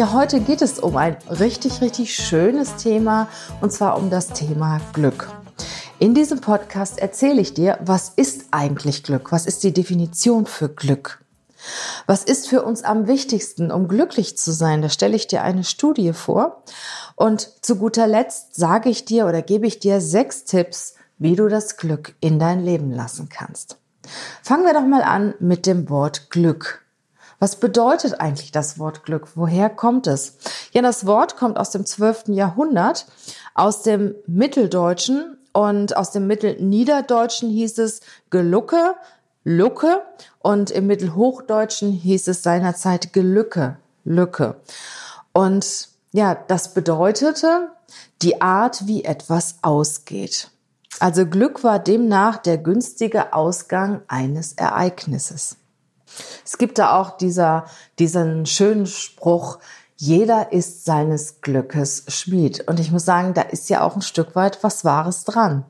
Ja, heute geht es um ein richtig, richtig schönes Thema und zwar um das Thema Glück. In diesem Podcast erzähle ich dir, was ist eigentlich Glück? Was ist die Definition für Glück? Was ist für uns am wichtigsten, um glücklich zu sein? Da stelle ich dir eine Studie vor. Und zu guter Letzt sage ich dir oder gebe ich dir sechs Tipps, wie du das Glück in dein Leben lassen kannst. Fangen wir doch mal an mit dem Wort Glück. Was bedeutet eigentlich das Wort Glück? Woher kommt es? Ja, das Wort kommt aus dem 12. Jahrhundert, aus dem Mitteldeutschen und aus dem Mittelniederdeutschen hieß es Gelucke, Lucke und im Mittelhochdeutschen hieß es seinerzeit Gelücke, Lücke. Und ja, das bedeutete die Art, wie etwas ausgeht. Also Glück war demnach der günstige Ausgang eines Ereignisses. Es gibt da auch dieser, diesen schönen Spruch, jeder ist seines Glückes Schmied. Und ich muss sagen, da ist ja auch ein Stück weit was Wahres dran.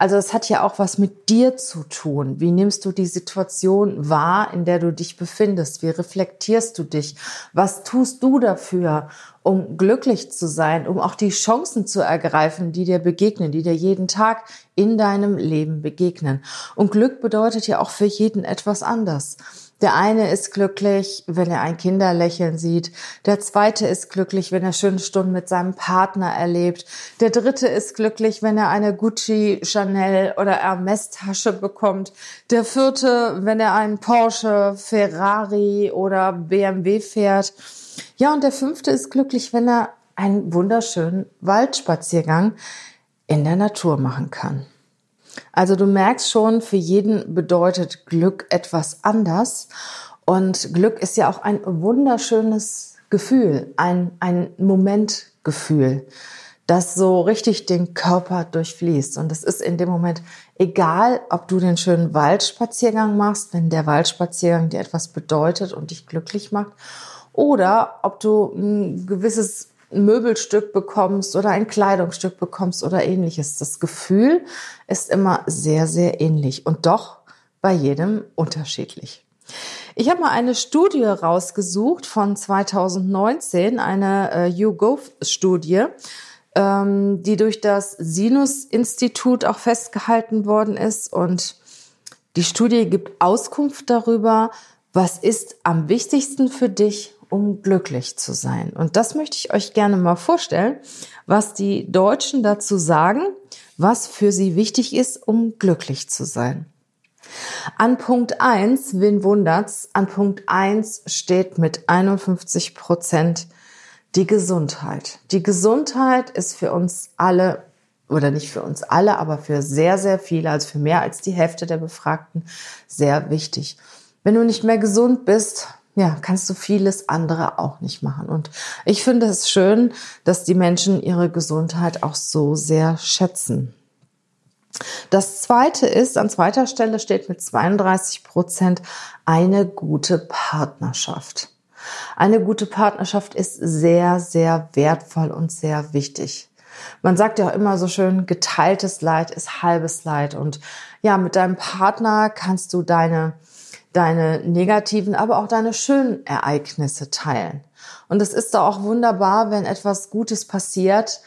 Also es hat ja auch was mit dir zu tun. Wie nimmst du die Situation wahr, in der du dich befindest? Wie reflektierst du dich? Was tust du dafür, um glücklich zu sein, um auch die Chancen zu ergreifen, die dir begegnen, die dir jeden Tag in deinem Leben begegnen? Und Glück bedeutet ja auch für jeden etwas anders. Der eine ist glücklich, wenn er ein Kinderlächeln sieht. Der zweite ist glücklich, wenn er schöne Stunden mit seinem Partner erlebt. Der dritte ist glücklich, wenn er eine Gucci, Chanel oder Hermes Tasche bekommt. Der vierte, wenn er einen Porsche, Ferrari oder BMW fährt. Ja, und der fünfte ist glücklich, wenn er einen wunderschönen Waldspaziergang in der Natur machen kann. Also du merkst schon, für jeden bedeutet Glück etwas anders. Und Glück ist ja auch ein wunderschönes Gefühl, ein, ein Momentgefühl, das so richtig den Körper durchfließt. Und es ist in dem Moment egal, ob du den schönen Waldspaziergang machst, wenn der Waldspaziergang dir etwas bedeutet und dich glücklich macht, oder ob du ein gewisses ein Möbelstück bekommst oder ein Kleidungsstück bekommst oder ähnliches. Das Gefühl ist immer sehr, sehr ähnlich und doch bei jedem unterschiedlich. Ich habe mal eine Studie rausgesucht von 2019, eine äh, YouGov-Studie, ähm, die durch das Sinus-Institut auch festgehalten worden ist. Und die Studie gibt Auskunft darüber, was ist am wichtigsten für dich um glücklich zu sein. Und das möchte ich euch gerne mal vorstellen, was die Deutschen dazu sagen, was für sie wichtig ist, um glücklich zu sein. An Punkt eins, wen wundert's, an Punkt eins steht mit 51 Prozent die Gesundheit. Die Gesundheit ist für uns alle oder nicht für uns alle, aber für sehr, sehr viele, also für mehr als die Hälfte der Befragten, sehr wichtig. Wenn du nicht mehr gesund bist, ja, kannst du vieles andere auch nicht machen. Und ich finde es schön, dass die Menschen ihre Gesundheit auch so sehr schätzen. Das zweite ist, an zweiter Stelle steht mit 32 Prozent eine gute Partnerschaft. Eine gute Partnerschaft ist sehr, sehr wertvoll und sehr wichtig. Man sagt ja auch immer so schön, geteiltes Leid ist halbes Leid. Und ja, mit deinem Partner kannst du deine deine negativen, aber auch deine schönen Ereignisse teilen. Und es ist da auch wunderbar, wenn etwas Gutes passiert,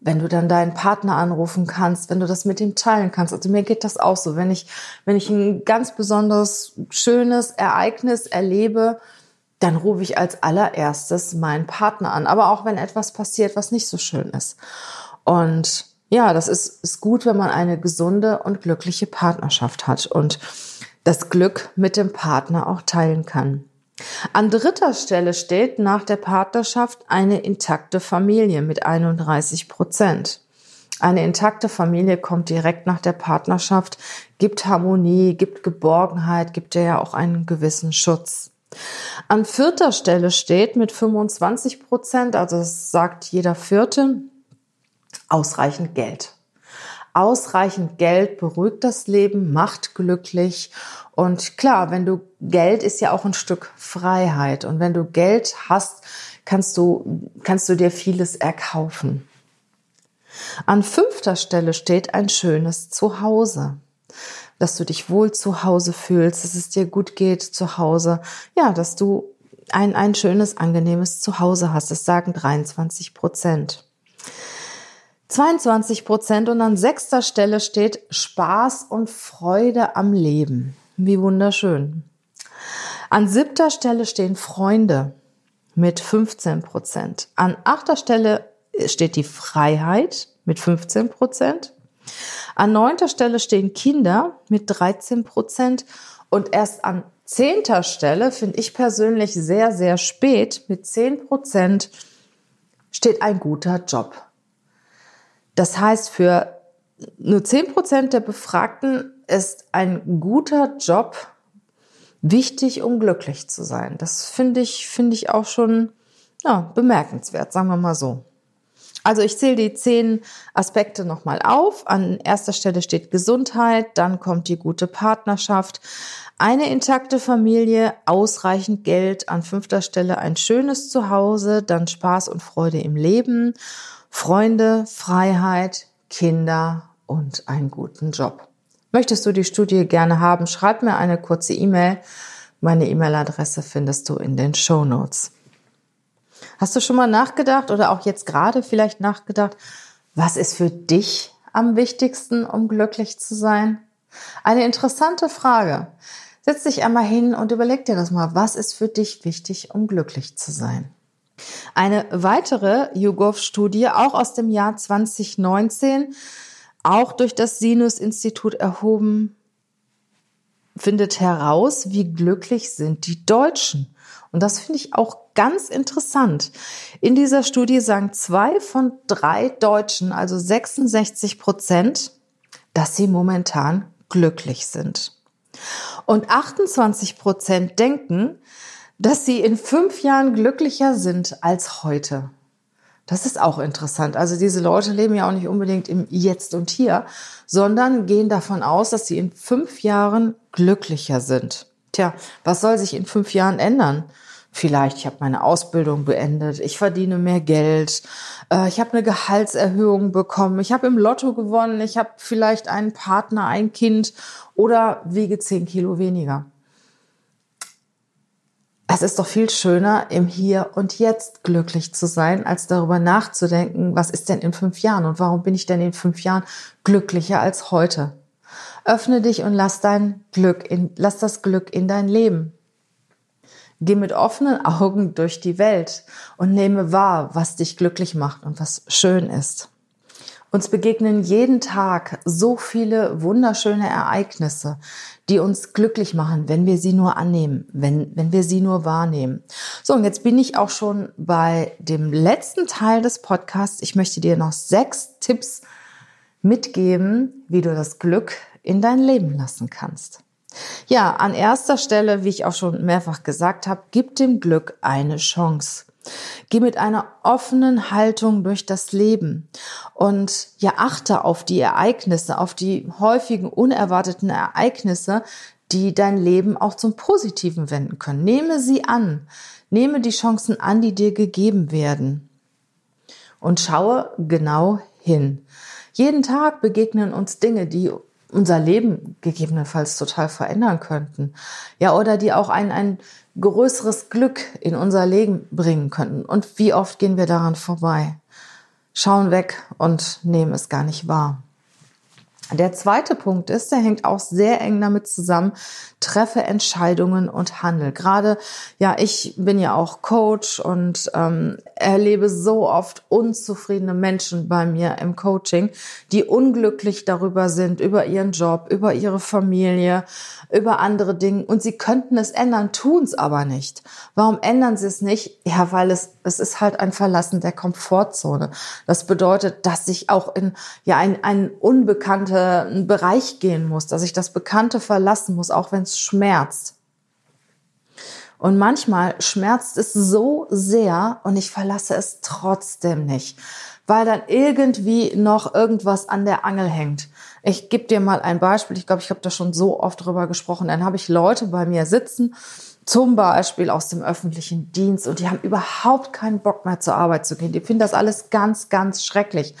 wenn du dann deinen Partner anrufen kannst, wenn du das mit ihm teilen kannst. Also mir geht das auch so. Wenn ich, wenn ich ein ganz besonders schönes Ereignis erlebe, dann rufe ich als allererstes meinen Partner an. Aber auch wenn etwas passiert, was nicht so schön ist. Und ja, das ist, ist gut, wenn man eine gesunde und glückliche Partnerschaft hat. Und das Glück mit dem Partner auch teilen kann. An dritter Stelle steht nach der Partnerschaft eine intakte Familie mit 31 Prozent. Eine intakte Familie kommt direkt nach der Partnerschaft, gibt Harmonie, gibt Geborgenheit, gibt ja auch einen gewissen Schutz. An vierter Stelle steht mit 25 Prozent, also das sagt jeder Vierte, Ausreichend Geld. Ausreichend Geld beruhigt das Leben, macht glücklich. Und klar, wenn du Geld ist ja auch ein Stück Freiheit. Und wenn du Geld hast, kannst du, kannst du dir vieles erkaufen. An fünfter Stelle steht ein schönes Zuhause. Dass du dich wohl zu Hause fühlst, dass es dir gut geht zu Hause. Ja, dass du ein, ein schönes, angenehmes Zuhause hast. Das sagen 23 Prozent. 22 Prozent und an sechster Stelle steht Spaß und Freude am Leben. Wie wunderschön. An siebter Stelle stehen Freunde mit 15 Prozent. An achter Stelle steht die Freiheit mit 15 Prozent. An neunter Stelle stehen Kinder mit 13 Prozent. Und erst an zehnter Stelle finde ich persönlich sehr, sehr spät mit 10 Prozent steht ein guter Job. Das heißt, für nur 10 Prozent der Befragten ist ein guter Job wichtig, um glücklich zu sein. Das finde ich, finde ich auch schon ja, bemerkenswert, sagen wir mal so. Also ich zähle die zehn Aspekte nochmal auf. An erster Stelle steht Gesundheit, dann kommt die gute Partnerschaft, eine intakte Familie, ausreichend Geld, an fünfter Stelle ein schönes Zuhause, dann Spaß und Freude im Leben, Freunde, Freiheit, Kinder und einen guten Job. Möchtest du die Studie gerne haben, schreib mir eine kurze E-Mail. Meine E-Mail-Adresse findest du in den Show Notes. Hast du schon mal nachgedacht oder auch jetzt gerade vielleicht nachgedacht, was ist für dich am wichtigsten, um glücklich zu sein? Eine interessante Frage. Setz dich einmal hin und überleg dir das mal. Was ist für dich wichtig, um glücklich zu sein? Eine weitere YouGov-Studie, auch aus dem Jahr 2019, auch durch das Sinus-Institut erhoben, findet heraus, wie glücklich sind die Deutschen. Und das finde ich auch ganz interessant. In dieser Studie sagen zwei von drei Deutschen, also 66 Prozent, dass sie momentan glücklich sind. Und 28 Prozent denken, dass sie in fünf Jahren glücklicher sind als heute. Das ist auch interessant. Also diese Leute leben ja auch nicht unbedingt im Jetzt und Hier, sondern gehen davon aus, dass sie in fünf Jahren glücklicher sind. Tja, was soll sich in fünf Jahren ändern? Vielleicht, ich habe meine Ausbildung beendet, ich verdiene mehr Geld, äh, ich habe eine Gehaltserhöhung bekommen, ich habe im Lotto gewonnen, ich habe vielleicht einen Partner, ein Kind oder wiege zehn Kilo weniger. Es ist doch viel schöner, im Hier und Jetzt glücklich zu sein, als darüber nachzudenken, was ist denn in fünf Jahren und warum bin ich denn in fünf Jahren glücklicher als heute. Öffne dich und lass dein Glück in, lass das Glück in dein Leben. Geh mit offenen Augen durch die Welt und nehme wahr, was dich glücklich macht und was schön ist. Uns begegnen jeden Tag so viele wunderschöne Ereignisse, die uns glücklich machen, wenn wir sie nur annehmen, wenn, wenn wir sie nur wahrnehmen. So, und jetzt bin ich auch schon bei dem letzten Teil des Podcasts. Ich möchte dir noch sechs Tipps mitgeben, wie du das Glück in dein Leben lassen kannst. Ja, an erster Stelle, wie ich auch schon mehrfach gesagt habe, gib dem Glück eine Chance. Geh mit einer offenen Haltung durch das Leben und ja, achte auf die Ereignisse, auf die häufigen unerwarteten Ereignisse, die dein Leben auch zum Positiven wenden können. Nehme sie an. Nehme die Chancen an, die dir gegeben werden. Und schaue genau hin. Jeden Tag begegnen uns Dinge, die unser Leben gegebenenfalls total verändern könnten. Ja, oder die auch ein, ein größeres Glück in unser Leben bringen könnten. Und wie oft gehen wir daran vorbei? Schauen weg und nehmen es gar nicht wahr. Der zweite Punkt ist, der hängt auch sehr eng damit zusammen, treffe Entscheidungen und handel. Gerade, ja, ich bin ja auch Coach und ähm, erlebe so oft unzufriedene Menschen bei mir im Coaching, die unglücklich darüber sind, über ihren Job, über ihre Familie, über andere Dinge und sie könnten es ändern, tun es aber nicht. Warum ändern sie es nicht? Ja, weil es, es ist halt ein Verlassen der Komfortzone. Das bedeutet, dass ich auch in ja ein, ein unbekannten Bereich gehen muss, dass ich das Bekannte verlassen muss, auch wenn es schmerzt. Und manchmal schmerzt es so sehr und ich verlasse es trotzdem nicht, weil dann irgendwie noch irgendwas an der Angel hängt. Ich gebe dir mal ein Beispiel. Ich glaube, ich habe da schon so oft drüber gesprochen. Dann habe ich Leute bei mir sitzen, zum Beispiel aus dem öffentlichen Dienst und die haben überhaupt keinen Bock mehr zur Arbeit zu gehen. Die finden das alles ganz, ganz schrecklich.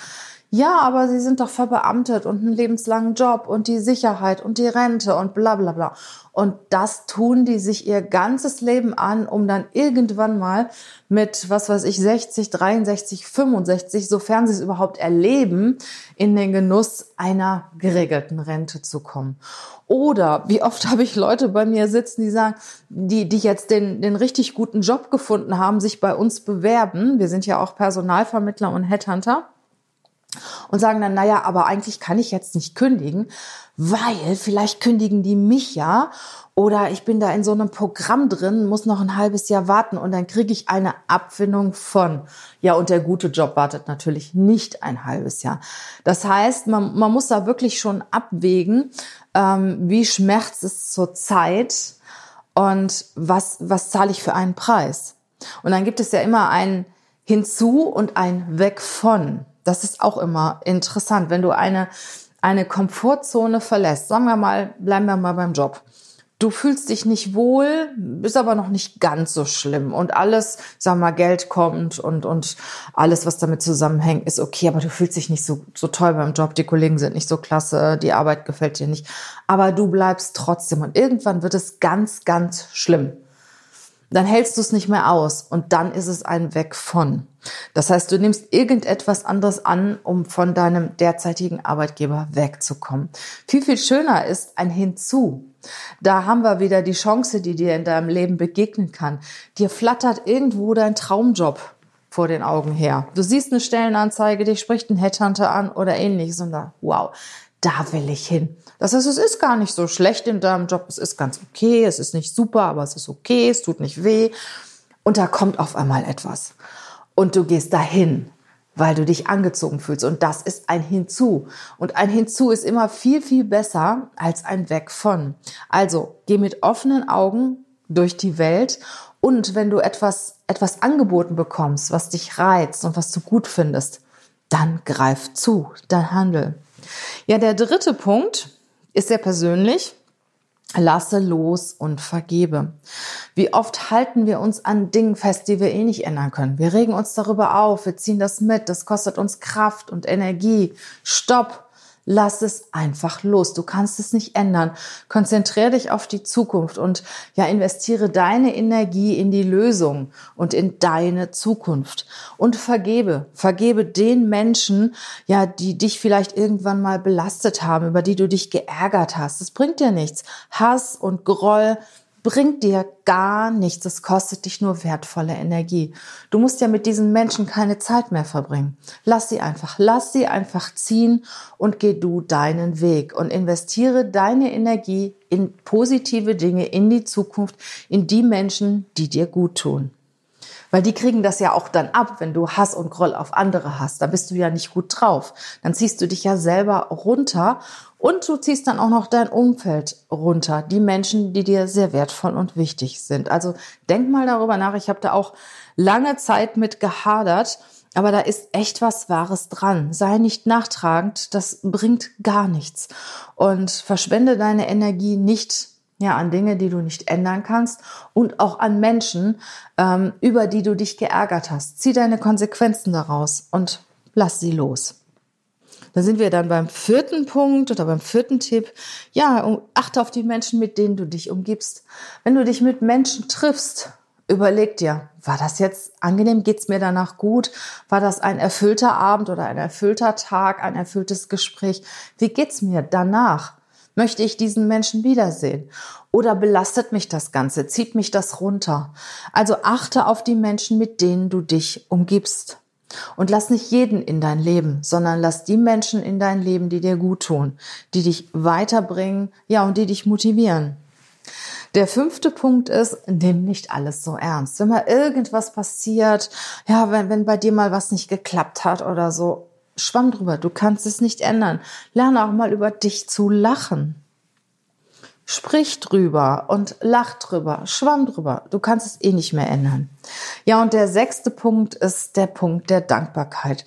Ja, aber sie sind doch verbeamtet und einen lebenslangen Job und die Sicherheit und die Rente und bla bla bla. Und das tun die sich ihr ganzes Leben an, um dann irgendwann mal mit, was weiß ich, 60, 63, 65, sofern sie es überhaupt erleben, in den Genuss einer geregelten Rente zu kommen. Oder wie oft habe ich Leute bei mir sitzen, die sagen, die, die jetzt den, den richtig guten Job gefunden haben, sich bei uns bewerben. Wir sind ja auch Personalvermittler und Headhunter und sagen dann, naja, aber eigentlich kann ich jetzt nicht kündigen, weil vielleicht kündigen die mich ja oder ich bin da in so einem Programm drin, muss noch ein halbes Jahr warten und dann kriege ich eine Abfindung von. Ja, und der gute Job wartet natürlich nicht ein halbes Jahr. Das heißt, man, man muss da wirklich schon abwägen, ähm, wie schmerzt es zur Zeit und was, was zahle ich für einen Preis. Und dann gibt es ja immer ein Hinzu und ein Weg von. Das ist auch immer interessant, wenn du eine, eine Komfortzone verlässt. Sagen wir mal, bleiben wir mal beim Job. Du fühlst dich nicht wohl, ist aber noch nicht ganz so schlimm. Und alles, sagen wir mal, Geld kommt und, und alles, was damit zusammenhängt, ist okay, aber du fühlst dich nicht so, so toll beim Job. Die Kollegen sind nicht so klasse, die Arbeit gefällt dir nicht. Aber du bleibst trotzdem. Und irgendwann wird es ganz, ganz schlimm dann hältst du es nicht mehr aus und dann ist es ein Weg von. Das heißt, du nimmst irgendetwas anderes an, um von deinem derzeitigen Arbeitgeber wegzukommen. Viel, viel schöner ist ein Hinzu. Da haben wir wieder die Chance, die dir in deinem Leben begegnen kann. Dir flattert irgendwo dein Traumjob vor den Augen her. Du siehst eine Stellenanzeige, dich spricht ein Headhunter an oder ähnliches und da, wow, da will ich hin. Das heißt, es ist gar nicht so schlecht in deinem Job, es ist ganz okay, es ist nicht super, aber es ist okay, es tut nicht weh. Und da kommt auf einmal etwas. Und du gehst dahin, weil du dich angezogen fühlst. Und das ist ein Hinzu. Und ein Hinzu ist immer viel, viel besser als ein Weg von. Also geh mit offenen Augen durch die Welt. Und wenn du etwas, etwas angeboten bekommst, was dich reizt und was du gut findest, dann greif zu, dann handel. Ja, der dritte Punkt ist sehr persönlich. Lasse los und vergebe. Wie oft halten wir uns an Dingen fest, die wir eh nicht ändern können? Wir regen uns darüber auf, wir ziehen das mit, das kostet uns Kraft und Energie. Stopp! Lass es einfach los. Du kannst es nicht ändern. Konzentriere dich auf die Zukunft und ja, investiere deine Energie in die Lösung und in deine Zukunft. Und vergebe. Vergebe den Menschen, ja, die dich vielleicht irgendwann mal belastet haben, über die du dich geärgert hast. Das bringt dir nichts. Hass und Groll bringt dir gar nichts. Es kostet dich nur wertvolle Energie. Du musst ja mit diesen Menschen keine Zeit mehr verbringen. Lass sie einfach, lass sie einfach ziehen und geh du deinen Weg und investiere deine Energie in positive Dinge, in die Zukunft, in die Menschen, die dir gut tun. Weil die kriegen das ja auch dann ab, wenn du Hass und Groll auf andere hast. Da bist du ja nicht gut drauf. Dann ziehst du dich ja selber runter und du ziehst dann auch noch dein Umfeld runter. Die Menschen, die dir sehr wertvoll und wichtig sind. Also denk mal darüber nach. Ich habe da auch lange Zeit mit gehadert. Aber da ist echt was Wahres dran. Sei nicht nachtragend, das bringt gar nichts. Und verschwende deine Energie nicht ja, an Dinge, die du nicht ändern kannst und auch an Menschen, ähm, über die du dich geärgert hast. Zieh deine Konsequenzen daraus und lass sie los. Da sind wir dann beim vierten Punkt oder beim vierten Tipp. Ja, achte auf die Menschen, mit denen du dich umgibst. Wenn du dich mit Menschen triffst, überleg dir, war das jetzt angenehm? Geht's mir danach gut? War das ein erfüllter Abend oder ein erfüllter Tag, ein erfülltes Gespräch? Wie geht's mir danach? Möchte ich diesen Menschen wiedersehen? Oder belastet mich das Ganze? Zieht mich das runter? Also achte auf die Menschen, mit denen du dich umgibst. Und lass nicht jeden in dein Leben, sondern lass die Menschen in dein Leben, die dir gut tun, die dich weiterbringen, ja, und die dich motivieren. Der fünfte Punkt ist, nimm nicht alles so ernst. Wenn mal irgendwas passiert, ja, wenn, wenn bei dir mal was nicht geklappt hat oder so, Schwamm drüber, du kannst es nicht ändern. Lerne auch mal über dich zu lachen. Sprich drüber und lach drüber, schwamm drüber. Du kannst es eh nicht mehr ändern. Ja, und der sechste Punkt ist der Punkt der Dankbarkeit.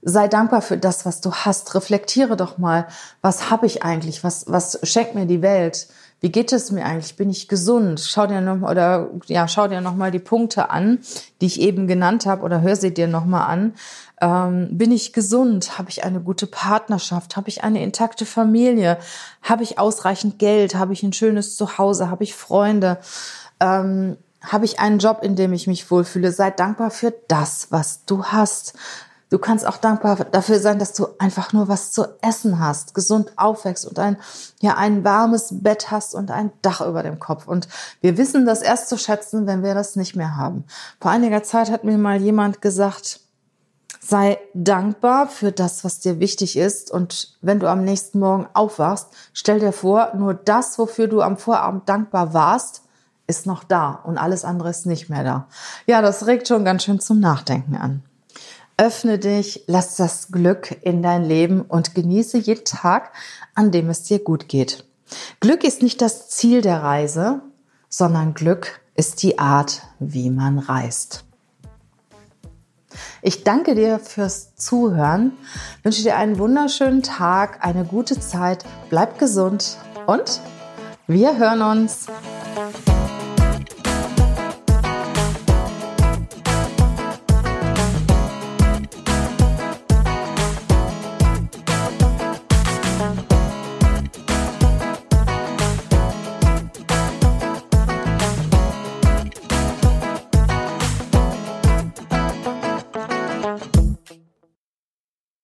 Sei dankbar für das, was du hast. Reflektiere doch mal, was habe ich eigentlich? Was, was schenkt mir die Welt? Wie geht es mir eigentlich? Bin ich gesund? Schau dir noch oder ja, schau dir noch mal die Punkte an, die ich eben genannt habe, oder hör sie dir noch mal an. Ähm, bin ich gesund? Habe ich eine gute Partnerschaft? Habe ich eine intakte Familie? Habe ich ausreichend Geld? Habe ich ein schönes Zuhause? Habe ich Freunde? Ähm, habe ich einen Job, in dem ich mich wohlfühle? Sei dankbar für das, was du hast. Du kannst auch dankbar dafür sein, dass du einfach nur was zu essen hast, gesund aufwächst und ein, ja, ein warmes Bett hast und ein Dach über dem Kopf. Und wir wissen das erst zu schätzen, wenn wir das nicht mehr haben. Vor einiger Zeit hat mir mal jemand gesagt, sei dankbar für das, was dir wichtig ist. Und wenn du am nächsten Morgen aufwachst, stell dir vor, nur das, wofür du am Vorabend dankbar warst, ist noch da und alles andere ist nicht mehr da. Ja, das regt schon ganz schön zum Nachdenken an. Öffne dich, lass das Glück in dein Leben und genieße jeden Tag, an dem es dir gut geht. Glück ist nicht das Ziel der Reise, sondern Glück ist die Art, wie man reist. Ich danke dir fürs Zuhören, wünsche dir einen wunderschönen Tag, eine gute Zeit, bleib gesund und wir hören uns.